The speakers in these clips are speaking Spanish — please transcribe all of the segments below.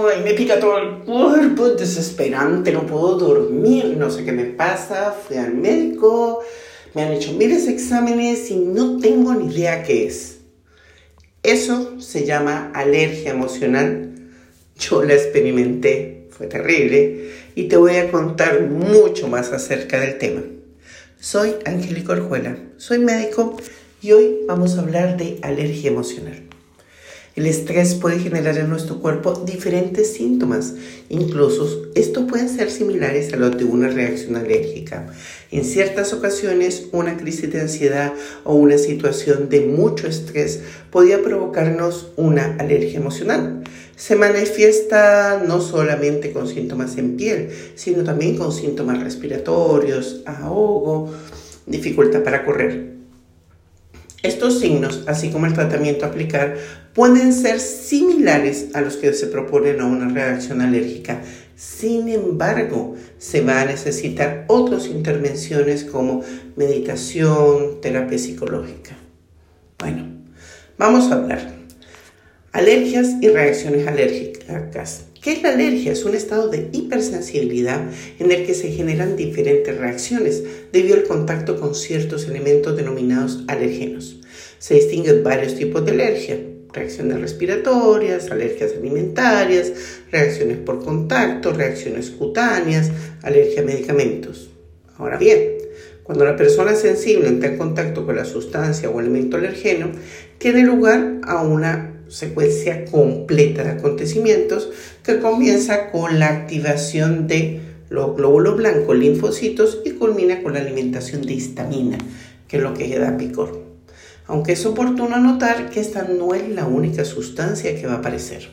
Ay, me pica todo el cuerpo, desesperante, no puedo dormir, no sé qué me pasa. Fui al médico, me han hecho miles de exámenes y no tengo ni idea qué es. Eso se llama alergia emocional. Yo la experimenté, fue terrible y te voy a contar mucho más acerca del tema. Soy Angélica Orjuela, soy médico y hoy vamos a hablar de alergia emocional. El estrés puede generar en nuestro cuerpo diferentes síntomas. Incluso estos pueden ser similares a los de una reacción alérgica. En ciertas ocasiones, una crisis de ansiedad o una situación de mucho estrés podría provocarnos una alergia emocional. Se manifiesta no solamente con síntomas en piel, sino también con síntomas respiratorios, ahogo, dificultad para correr. Estos signos, así como el tratamiento a aplicar, pueden ser similares a los que se proponen a una reacción alérgica. Sin embargo, se va a necesitar otras intervenciones como meditación, terapia psicológica. Bueno, vamos a hablar. Alergias y reacciones alérgicas. ¿Qué es la alergia? Es un estado de hipersensibilidad en el que se generan diferentes reacciones debido al contacto con ciertos elementos denominados alergenos. Se distinguen varios tipos de alergia, reacciones respiratorias, alergias alimentarias, reacciones por contacto, reacciones cutáneas, alergia a medicamentos. Ahora bien, cuando la persona sensible entra en contacto con la sustancia o elemento alergeno, tiene lugar a una secuencia completa de acontecimientos que comienza con la activación de los glóbulos blancos, linfocitos y culmina con la alimentación de histamina, que es lo que da picor. Aunque es oportuno notar que esta no es la única sustancia que va a aparecer.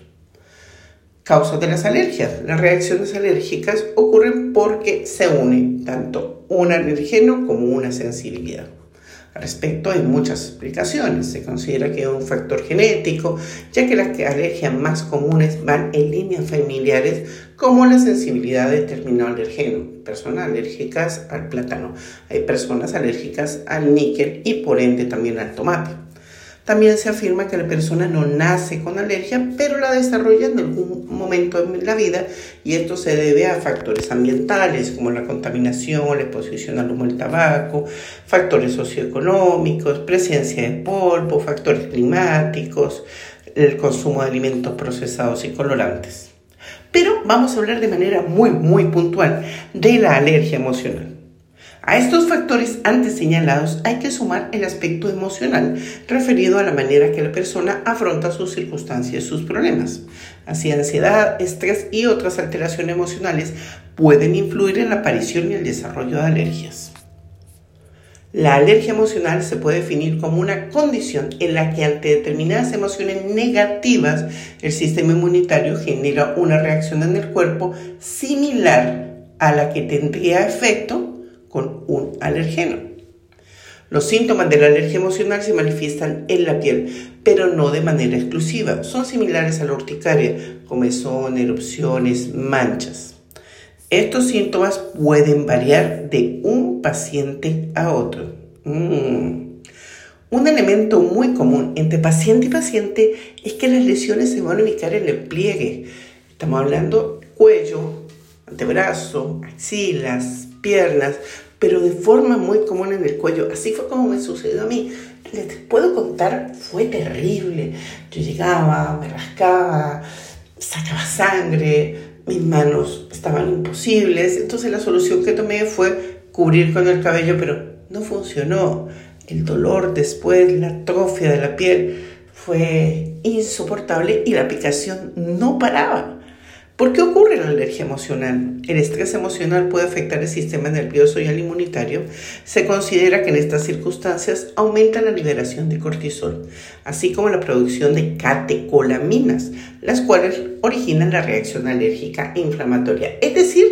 Causas de las alergias. Las reacciones alérgicas ocurren porque se une tanto un alergeno como una sensibilidad. Respecto hay muchas explicaciones. Se considera que es un factor genético, ya que las alergias más comunes van en líneas familiares, como la sensibilidad de determinado alergeno. Personas alérgicas al plátano. Hay personas alérgicas al níquel y por ende también al tomate. También se afirma que la persona no nace con alergia, pero la desarrolla en algún momento en la vida y esto se debe a factores ambientales como la contaminación, la exposición al humo del tabaco, factores socioeconómicos, presencia de polvo, factores climáticos, el consumo de alimentos procesados y colorantes. Pero vamos a hablar de manera muy, muy puntual de la alergia emocional. A estos factores antes señalados hay que sumar el aspecto emocional referido a la manera que la persona afronta sus circunstancias sus problemas. Así ansiedad, estrés y otras alteraciones emocionales pueden influir en la aparición y el desarrollo de alergias. La alergia emocional se puede definir como una condición en la que ante determinadas emociones negativas el sistema inmunitario genera una reacción en el cuerpo similar a la que tendría efecto con un alergeno. Los síntomas de la alergia emocional se manifiestan en la piel, pero no de manera exclusiva. Son similares a la urticaria, comezón, erupciones, manchas. Estos síntomas pueden variar de un paciente a otro. Mm. Un elemento muy común entre paciente y paciente es que las lesiones se van a ubicar en el pliegue. Estamos hablando cuello, antebrazo, axilas, piernas, pero de forma muy común en el cuello. Así fue como me sucedió a mí. Les puedo contar, fue terrible. Yo llegaba, me rascaba, sacaba sangre, mis manos estaban imposibles. Entonces la solución que tomé fue cubrir con el cabello, pero no funcionó. El dolor después, la atrofia de la piel fue insoportable y la picación no paraba. ¿Por qué ocurre la alergia emocional? El estrés emocional puede afectar el sistema nervioso y el inmunitario. Se considera que en estas circunstancias aumenta la liberación de cortisol, así como la producción de catecolaminas, las cuales originan la reacción alérgica e inflamatoria. Es decir,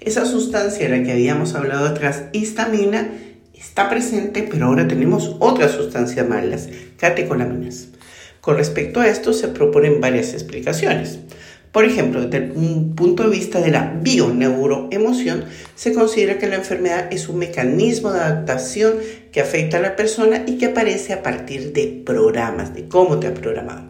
esa sustancia de la que habíamos hablado atrás, histamina, está presente, pero ahora tenemos otras sustancias malas, catecolaminas. Con respecto a esto se proponen varias explicaciones. Por ejemplo, desde un punto de vista de la bioneuroemoción, se considera que la enfermedad es un mecanismo de adaptación que afecta a la persona y que aparece a partir de programas, de cómo te ha programado.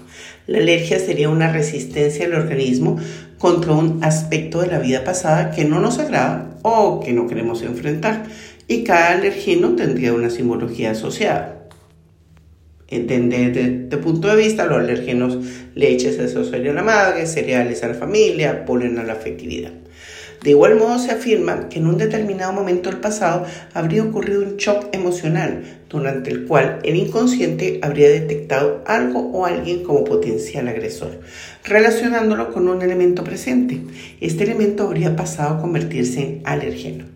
La alergia sería una resistencia del organismo contra un aspecto de la vida pasada que no nos agrada o que no queremos enfrentar, y cada alergeno tendría una simbología asociada entender desde este punto de vista los alérgenos, leches a la madre, cereales a la familia, polen a la afectividad. De igual modo se afirma que en un determinado momento del pasado habría ocurrido un shock emocional durante el cual el inconsciente habría detectado algo o alguien como potencial agresor, relacionándolo con un elemento presente. Este elemento habría pasado a convertirse en alergeno.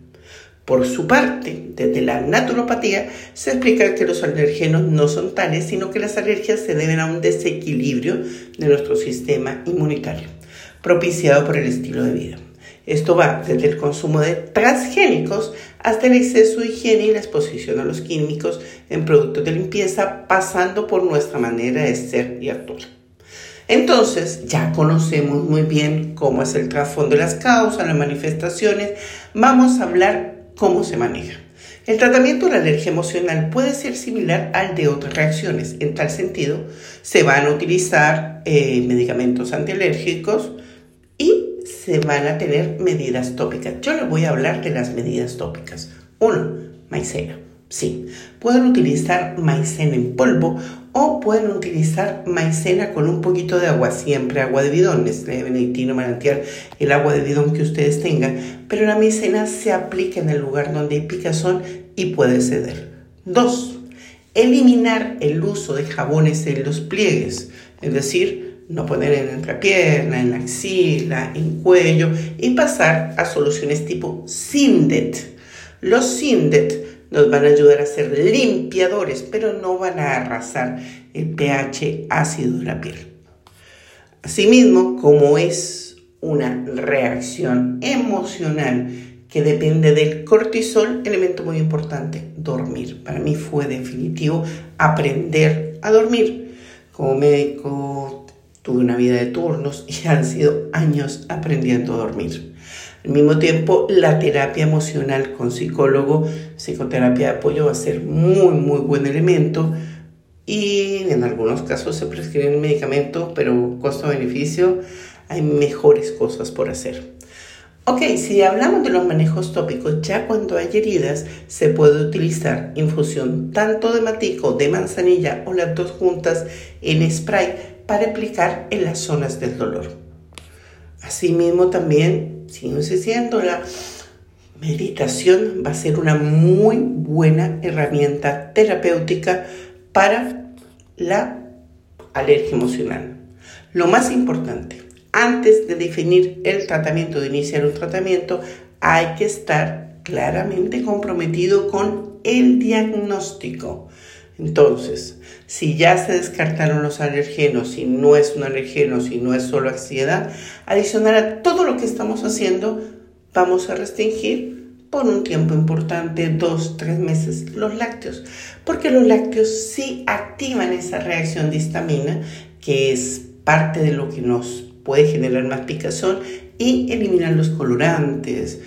Por su parte, desde la naturopatía se explica que los alergenos no son tales, sino que las alergias se deben a un desequilibrio de nuestro sistema inmunitario, propiciado por el estilo de vida. Esto va desde el consumo de transgénicos hasta el exceso de higiene y la exposición a los químicos en productos de limpieza, pasando por nuestra manera de ser y actuar. Entonces, ya conocemos muy bien cómo es el trasfondo de las causas, las manifestaciones. Vamos a hablar cómo se maneja. El tratamiento de la alergia emocional puede ser similar al de otras reacciones. En tal sentido, se van a utilizar eh, medicamentos antialérgicos y se van a tener medidas tópicas. Yo les voy a hablar de las medidas tópicas. Uno, maicena. Sí, pueden utilizar maicena en polvo o pueden utilizar maicena con un poquito de agua, siempre agua de bidón, este benedictino, manantial, el agua de bidón que ustedes tengan, pero la maicena se aplica en el lugar donde hay picazón y puede ceder. Dos, eliminar el uso de jabones en los pliegues, es decir, no poner en la pierna, en la axila, en cuello y pasar a soluciones tipo Sindet. Los Sindet nos van a ayudar a ser limpiadores, pero no van a arrasar el pH ácido de la piel. Asimismo, como es una reacción emocional que depende del cortisol, elemento muy importante, dormir. Para mí fue definitivo aprender a dormir. Como médico tuve una vida de turnos y han sido años aprendiendo a dormir. Al mismo tiempo, la terapia emocional con psicólogo, psicoterapia de apoyo va a ser muy, muy buen elemento y en algunos casos se prescriben medicamentos, pero costo-beneficio hay mejores cosas por hacer. Ok, si hablamos de los manejos tópicos, ya cuando hay heridas se puede utilizar infusión tanto de matico, de manzanilla o las dos juntas en spray para aplicar en las zonas del dolor. Asimismo también siguen siendo la meditación va a ser una muy buena herramienta terapéutica para la alergia emocional. Lo más importante, antes de definir el tratamiento, de iniciar un tratamiento, hay que estar claramente comprometido con el diagnóstico. Entonces, si ya se descartaron los alergenos, si no es un alergeno, si no es solo ansiedad, adicional a todo lo que estamos haciendo, vamos a restringir por un tiempo importante, dos, tres meses, los lácteos, porque los lácteos sí activan esa reacción de histamina, que es parte de lo que nos puede generar más picazón, y eliminan los colorantes,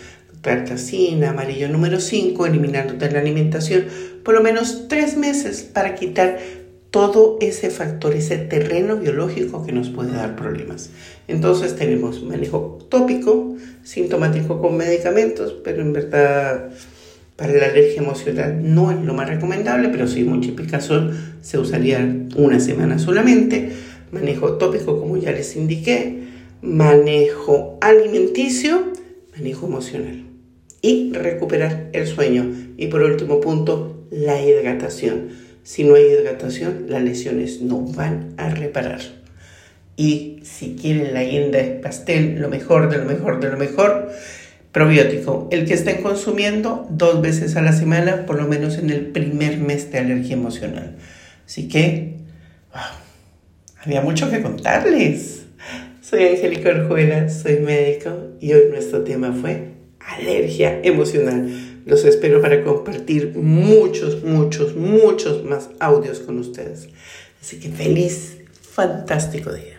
tartacina, amarillo número 5, eliminando de la alimentación por lo menos tres meses para quitar todo ese factor, ese terreno biológico que nos puede dar problemas. Entonces tenemos manejo tópico, sintomático con medicamentos, pero en verdad para la alergia emocional no es lo más recomendable, pero si multiplicazol se usaría una semana solamente. Manejo tópico, como ya les indiqué, manejo alimenticio, manejo emocional y recuperar el sueño. Y por último punto, la hidratación. Si no hay hidratación, las lesiones no van a reparar. Y si quieren la guinda de pastel, lo mejor de lo mejor de lo mejor, probiótico. El que estén consumiendo dos veces a la semana, por lo menos en el primer mes de alergia emocional. Así que, había mucho que contarles. Soy Angélica Orjuela, soy médico y hoy nuestro tema fue alergia emocional. Los espero para compartir muchos, muchos, muchos más audios con ustedes. Así que feliz, fantástico día.